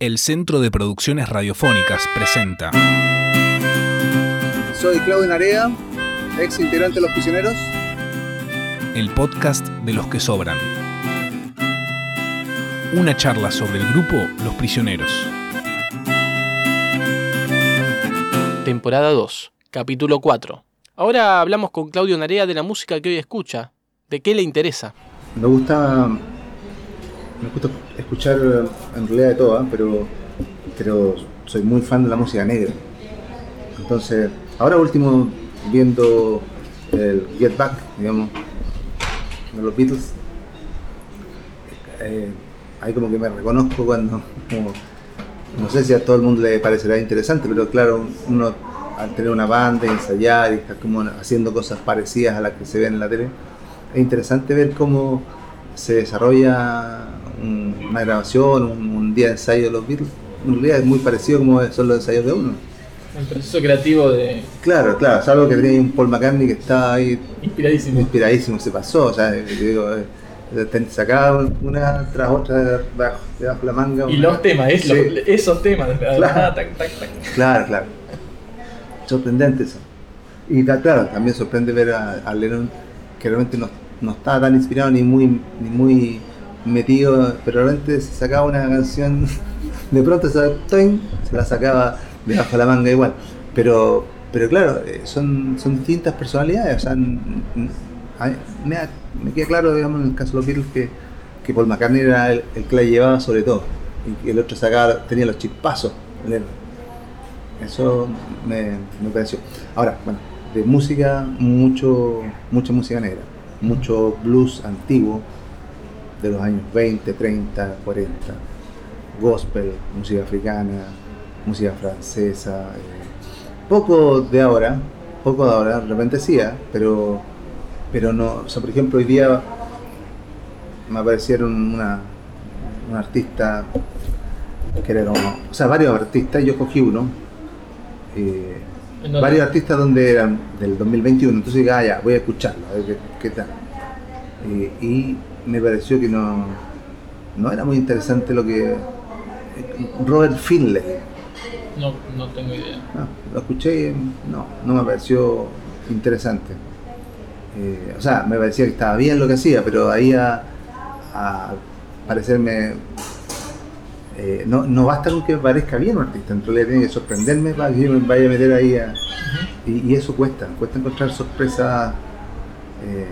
El Centro de Producciones Radiofónicas presenta Soy Claudio Narea, ex integrante de Los Prisioneros. el podcast de los que sobran. Una charla sobre el grupo Los Prisioneros. Temporada 2, capítulo 4. Ahora hablamos con Claudio Narea de la música que hoy escucha. ¿De qué le interesa? Me gusta, me gusta escuchar en realidad de todo, ¿eh? pero, pero soy muy fan de la música negra. Entonces, ahora último viendo el Get Back, digamos, de los Beatles, eh, ahí como que me reconozco cuando, no sé si a todo el mundo le parecerá interesante, pero claro, uno al tener una banda ensayar y estar como haciendo cosas parecidas a las que se ven en la tele, es interesante ver cómo se desarrolla un- una grabación, un, un día de ensayo de los Beatles. En realidad es muy parecido como son los ensayos de uno. El proceso creativo de Claro, claro, salvo que tenía un Paul McCartney que estaba ahí inspiradísimo. inspiradísimo, se pasó, o sea, yo digo, eh, sacaba una tras otra debajo, de la manga. Y una- los temas, es- Sí. los- esos temas, Claro. nada, tac, tac, tac. Claro, claro. Sorprendente eso. Y claro, también sorprende ver a, a Lennon que realmente no, no estaba tan inspirado ni muy, ni muy metido, pero realmente se sacaba una canción, de pronto se, la sacaba debajo de la manga igual. Pero, pero claro, eh, son, son distintas personalidades. O sea, me, queda claro, digamos, en el caso de los Beatles, que, que Paul McCartney era el, que la llevaba sobre todo. Y el otro sacaba, tenía los chispazos. Eso me, me pareció. Ahora, bueno, de música, mucho, mucha música negra, mucho blues antiguo de los años 20, 30, 40, gospel, música africana, música francesa, eh, poco de ahora, poco de ahora, de repente sí, ¿eh? pero, pero no, o sea, por ejemplo, hoy día me aparecieron una, un artista que era como, o sea, varios artistas, yo cogí uno, eh, varios artistas donde eran del 2021, entonces dije, ah, ya, voy a escucharlo, a ver qué, qué tal. Eh, y me pareció que no, no era muy interesante lo que... Robert Finlay, No, no tengo idea. no, lo escuché y no, no me pareció interesante. Eh, o sea, me parecía que estaba bien lo que hacía, pero ahí a, a parecerme... eh, no, no basta con que me parezca bien un artista, en realidad tiene que sorprenderme para que yo me vaya a meter ahí a... Y, y eso cuesta, cuesta encontrar sorpresas. Eh,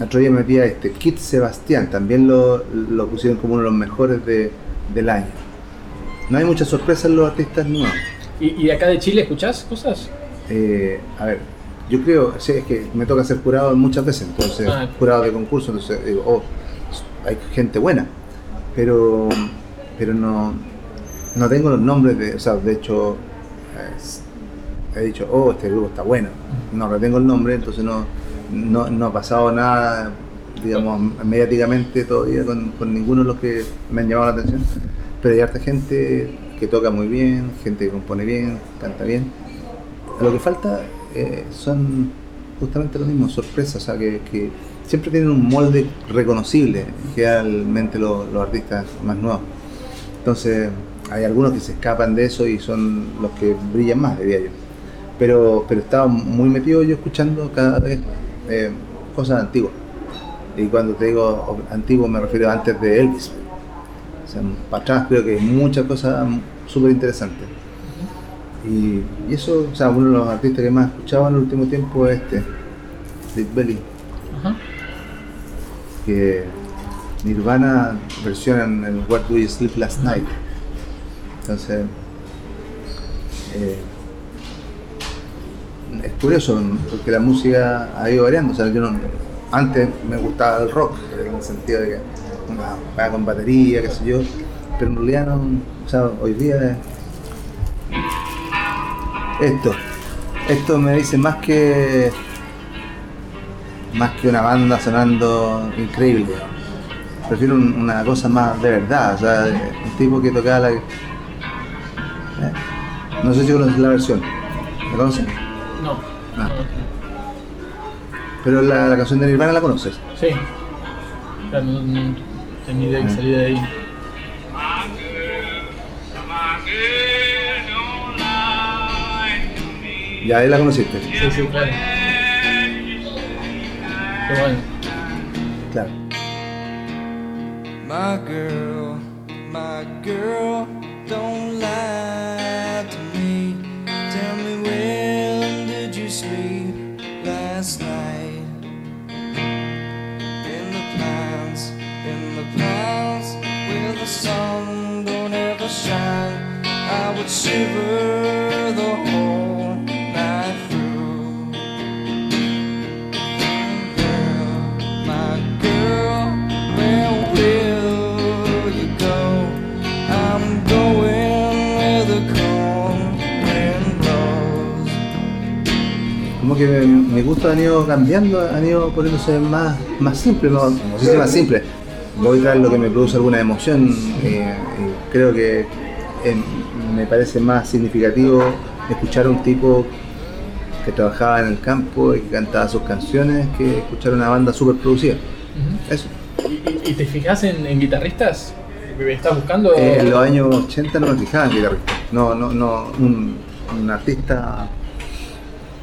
otro día me a este Kit Sebastián, también lo, lo pusieron como uno de los mejores de- del año. No hay muchas sorpresas en los artistas nuevos. ¿Y, y de acá de Chile escuchás cosas? Eh, a ver, yo creo, sí, es que me toca ser jurado muchas veces, entonces, Ah. jurado de concurso, entonces digo, oh, hay gente buena, pero, pero no, no tengo los nombres de, o sea, de hecho, eh, he dicho, oh, este grupo está bueno, no retengo el nombre, entonces no, no, no ha pasado nada, digamos, mediáticamente todavía con, ninguno de los que me han llamado la atención, pero hay harta gente que toca muy bien, gente que compone bien, canta bien. Lo que falta eh, son justamente lo mismo, sorpresas, o sea, que, siempre tienen un molde reconocible, generalmente los, los artistas más nuevos. Entonces, hay algunos que se escapan de eso y son los que brillan más, diría yo. Pero, pero estaba muy metido yo escuchando cada vez eh, cosas antiguas. Y cuando te digo antiguo me refiero a antes de Elvis. O sea, para atrás creo que hay muchas cosas súper interesantes. Y, y eso, o sea, uno de los artistas que más he escuchado en el último tiempo es este, Steve Belly, que Nirvana versionan el What Do You Sleep Last Night. Entonces, eh, es curioso, porque la música ha ido variando. O sea, yo no- antes me gustaba el rock, en el sentido de que una con batería, qué sé yo, pero en realidad no, o sea, hoy día es esto. Esto me dice más que más que una banda sonando increíble. Prefiero un- una cosa más de verdad, o sea, un tipo que tocaba la. ¿Eh? No sé si conoces la versión. ¿La conoces? Ah. Pero la, la, canción de Nirvana la conoces. Sí. No, no, tenía idea que ah. salía de ahí. Ya ahí la conociste. Sí, sí, claro. Qué bueno. Claro. My girl, my girl, don't lie. Sun don't ever shine. I would shiver the whole night through. Girl, my girl, where will you go? I'm going where the cold. Como que me- gustos han ido cambiando, han ido poniéndose más, más simples, no, no sé si más simples. Voy tras lo que me produce alguna emoción eh, y creo que eh, me parece más significativo escuchar a un tipo que trabajaba en el campo y que cantaba sus canciones que escuchar una banda súper producida. Eso. ¿Y, te fijas en, en guitarristas? ¿Estás buscando? Eh, en los años 80 no me fijaba en guitarrista. No, no, no, un, un artista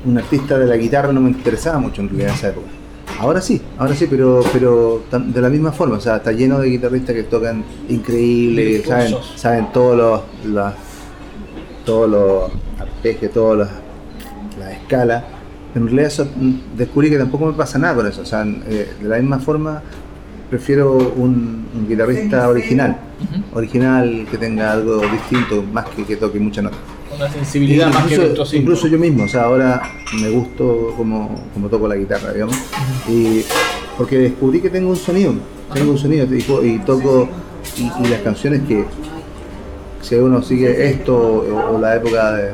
un artista de la guitarra no me interesaba mucho en realidad en esa época. Ahora sí, ahora sí, pero, pero de la misma forma, o sea, está lleno de guitarristas que tocan increíble, que saben, saben todos los, las- todos los arpegios, todas las, las escalas. En realidad eso, mm, descubrí que tampoco me pasa nada con eso, o sea, eh, de la misma forma prefiero un, un guitarrista original, original que tenga algo distinto, más que que toque mucha nota. Una sensibilidad más que incluso, virtuosismo. incluso yo mismo, o sea, ahora me gusto como, como toco la guitarra, digamos, y porque descubrí que tengo un sonido, tengo un sonido y, to- y toco, y, y las canciones que, si uno sigue esto o, o la época de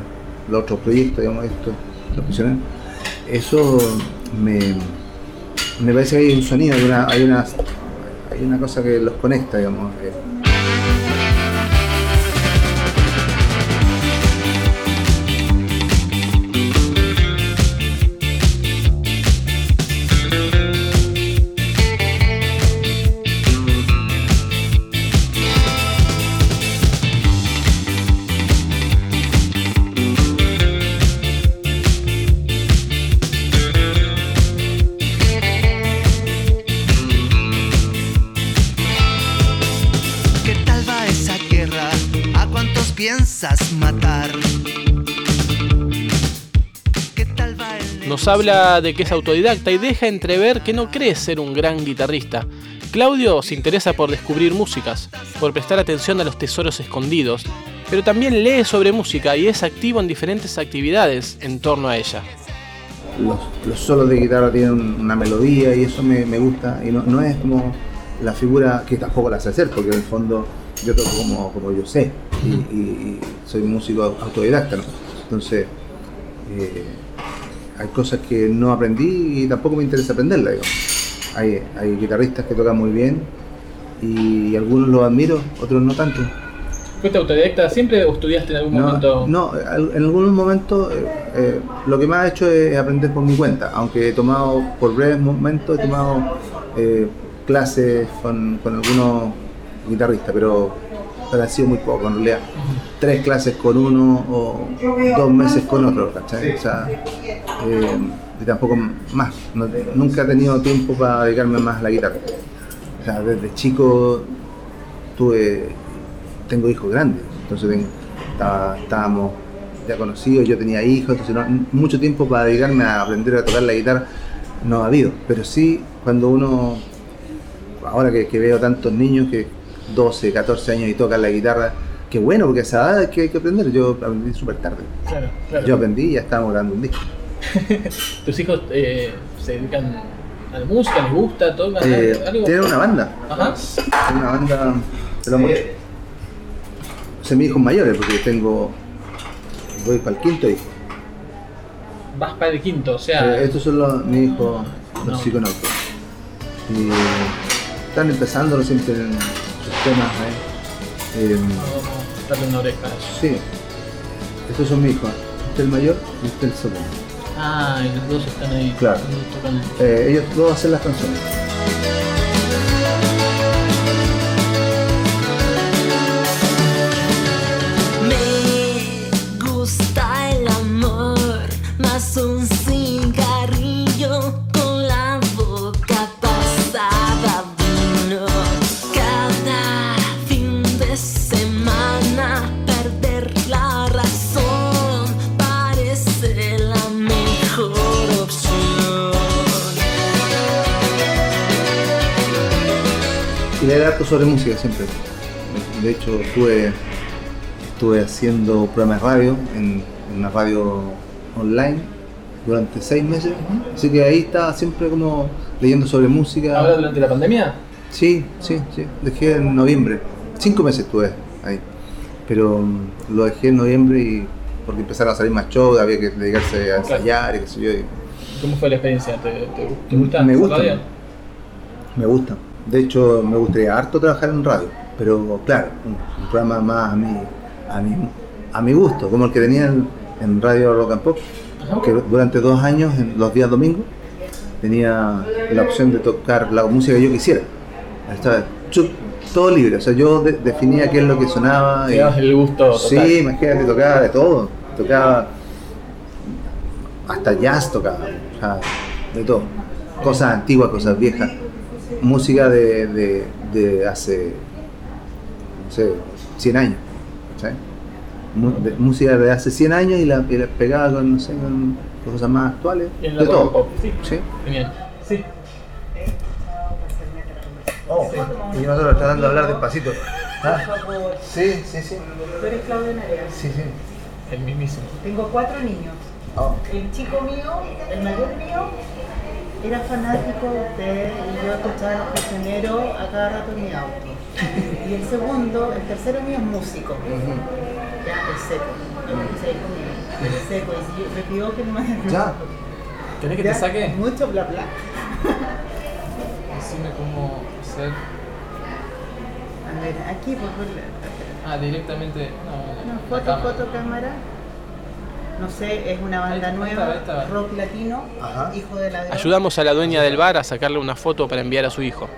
los otros proyectos, digamos, esto, los prisioneros, eso me, me parece que hay un sonido, hay una, hay una, hay una cosa que los conecta, digamos. eh. Habla de que es autodidacta y deja entrever que no cree ser un gran guitarrista. Claudio se interesa por descubrir músicas, por prestar atención a los tesoros escondidos, pero también lee sobre música y es activo en diferentes actividades en torno a ella. los, los solos de guitarra tienen un- una melodía y eso me, me gusta y no, no es como la figura que tampoco la sé hacer porque en el fondo yo toco como, como yo sé y, soy músico autodidacta entonces eh, hay cosas que no aprendí y tampoco me interesa aprenderlas digamos. hay, hay guitarristas que tocan muy bien y algunos los admiro otros no tanto ¿Fuiste autodidacta siempre o estudiaste en algún no, momento? no, en algunos momentos eh, eh, lo que más he hecho es aprender por mi cuenta, aunque he tomado por breves momentos, he tomado eh, clases con, con algunos guitarristas, pero, pero ha sido muy poco en realidad. Tres clases con uno o dos meses con otro, ¿cachai? O sea, eh, y tampoco más. No- nunca he tenido tiempo para dedicarme más a la guitarra. O sea, desde chico tuve, tengo hijos grandes, entonces estábamos ya conocidos, yo tenía hijos, entonces no- mucho tiempo para dedicarme a aprender a tocar la guitarra no ha habido, pero sí cuando uno, ahora que, que veo tantos niños que 12, 14 años y tocan la guitarra, qué bueno, porque a esa edad es que hay que aprender, yo aprendí súper tarde, Claro, claro. yo aprendí y ya estábamos grabando un disco. ¿Tus hijos eh, se dedican a la música? ¿Les gusta? ¿Tocan Eh, algo? tienen una banda, Ajá. Tengo una banda, pero mucho. Son mis hijos mayores, porque tengo. Voy para el quinto hijo. Vas para el quinto, o sea... Eh, estos son los, mis hijos, los No. psiconautas. Y están empezando siempre en temas. ¿eh? Eh, una oreja sí, estos son mis hijos. Este es el mayor y este es el segundo. Ah, y los dos están ahí. Claro. tocan. Eh, ellos dos hacen las canciones. Leer harto sobre música siempre. De hecho, estuve, estuve haciendo programas de radio en, en una radio online durante seis meses. Así que ahí estaba siempre como leyendo sobre música. ¿Ahora durante la pandemia? Sí, sí, sí. Dejé en noviembre. Cinco meses estuve ahí. Pero mm, lo dejé en noviembre y porque empezaron a salir más shows, había que dedicarse a ensayar y qué sé yo. y ¿Cómo fue la experiencia? ¿Te, te, te gusta? Me gusta. Me gusta. De hecho, me gustaría harto trabajar en radio. Pero claro, un, un programa más a mi, a, mi, a mi gusto, como el que tenía en, en Radio Rock and Pop, que durante dos años, en los días domingos, tenía la opción de tocar la música que yo quisiera. Estaba todo libre, o sea, yo de- definía qué es lo que sonaba. Y- el gusto total. Sí, imagínate, tocaba de todo. Tocaba hasta jazz tocaba, o sea, de todo. Cosas antiguas, cosas viejas. Música de, de, de hace, no sé, 100 años. Mu- de- música de hace 100 años y la, y la pegaba con, no sé, con cosas más actuales. Y en la De todo. pop, sí. Sí. Genial. Sí. Oh, y nosotros tratando de hablar despacito. ¿Ah? Sí, sí, sí. Tú eres Claudio Narea. Sí, sí. El mismísimo. Tengo cuatro niños. Oh. El chico mío, el mayor mío, era fanático de usted y yo escuchaba a los prisioneros a cada rato en mi auto. Y el segundo, el tercero mío es músico. Ya, el seco. Sí, conmigo. El seco. Y si yo- me pidió que me Ya. ¿Querés que Ya, te saque? Mucho bla bla. Decime cómo hacer. A ver, aquí, pues, por la- Ah, directamente. No, No, foto, cámara. foto, cámara. No sé, es una banda nueva, rock latino, Ajá. hijo de ladrón. Ayudamos a la dueña del bar a sacarle una foto para enviar a su hijo.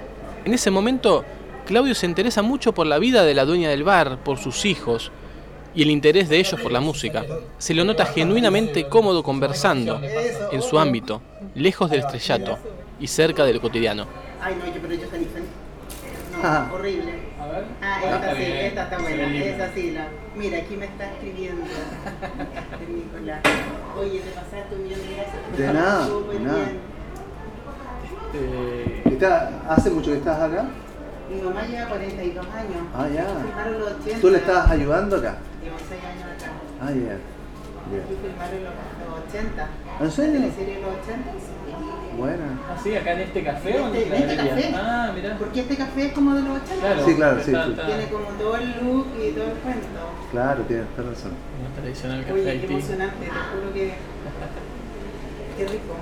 En ese momento, Claudio se interesa mucho por la vida de la dueña del bar, por sus hijos y el interés de ellos por la música. Se lo nota genuinamente cómodo conversando, en su ámbito, lejos del estrellato y cerca del cotidiano. Ay, no, yo, pero yo. No, horrible. A ver. Ah, está esta sí, bien. esta está buena, lindo. esa sí, la. Mira, aquí me está escribiendo Nicolás. Oye, te pasaste un millón de gracias. De nada, de nada. Eh, ¿Está- ¿Hace mucho que estás acá? Mi mamá lleva 42 años. Ah, ya. Los 80. ¿Tú le estabas ayudando acá? Llevo 6 años acá. Ah, ya. Y filmaron los, los 80. ¿En La serio? teleserie de los 80. sí. Buena. ¿Ah, sí? ¿Acá en este café o en Este, la en este café. Ah, mirá. Porque este café es como de los 80. Claro. Sí, claro, sí, está- sí. está- Tiene como todo el look y todo el cuento. Claro, tienes toda razón. Una tradicional café Oye, qué emocionante, te juro que. Qué rico.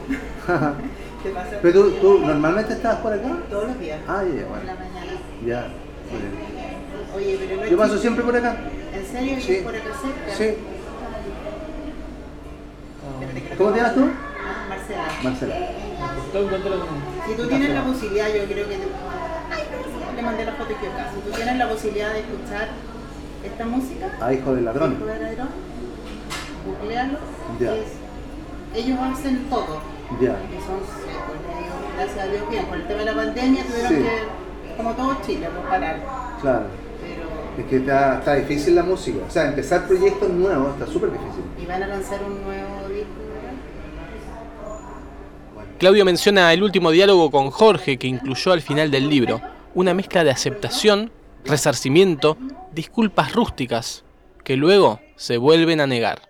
¿Te pasa? Pero tú, tú normalmente estabas por acá? Todos los días. Ah, ya, En la bueno. mañana. Ya. muy bien. Oye, pero no Yo paso siempre por acá. ¿En serio? ¿Y Sí. por acá cerca? Sí. Espérate que ¿Cómo te llamas tú? Ah, Marcela. Marcela. Si tú tienes la posibilidad, yo creo que te... Le mandé la foto equivocada. Si tú tienes la posibilidad de escuchar esta música, Ah, hijo de ladrón. Hijo de ladrón, googlealo. Ya. es- ellos hacen todo. Ya. Y son secos, ellos, gracias a Dios, bien. Con el tema de la pandemia tuvieron Sí. que, como todo Chile, pues parar. Claro. Pero, Es que está, está difícil la música. O sea, empezar proyectos nuevos está súper difícil. y van a lanzar un nuevo disco. Claudio menciona el último diálogo con Jorge que incluyó al final del libro, una mezcla de aceptación, resarcimiento, disculpas rústicas, que luego se vuelven a negar.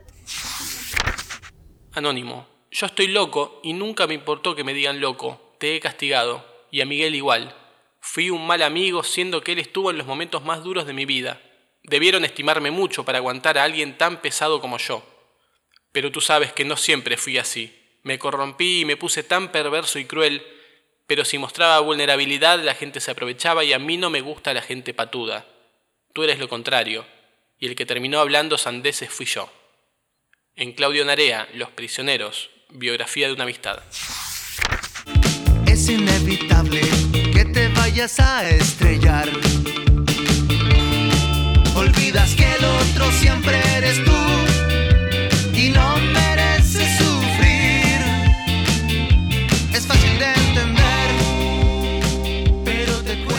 Anónimo, yo estoy loco y nunca me importó que me digan loco, te he castigado, y a Miguel igual. Fui un mal amigo siendo que él estuvo en los momentos más duros de mi vida. Debieron estimarme mucho para aguantar a alguien tan pesado como yo. Pero tú sabes que no siempre fui así. Me corrompí y me puse tan perverso y cruel, pero si mostraba vulnerabilidad la gente se aprovechaba y a mí no me gusta la gente patuda. Tú eres lo contrario, y el que terminó hablando sandeces fui yo. En Claudio Narea, Los Prisioneros, biografía de una amistad. Es inevitable que te vayas a estrellar. Olvidas que el otro siempre eres tú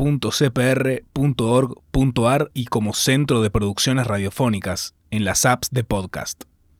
www.cpr.org.ar y como Centro de Producciones Radiofónicas en las apps de podcast.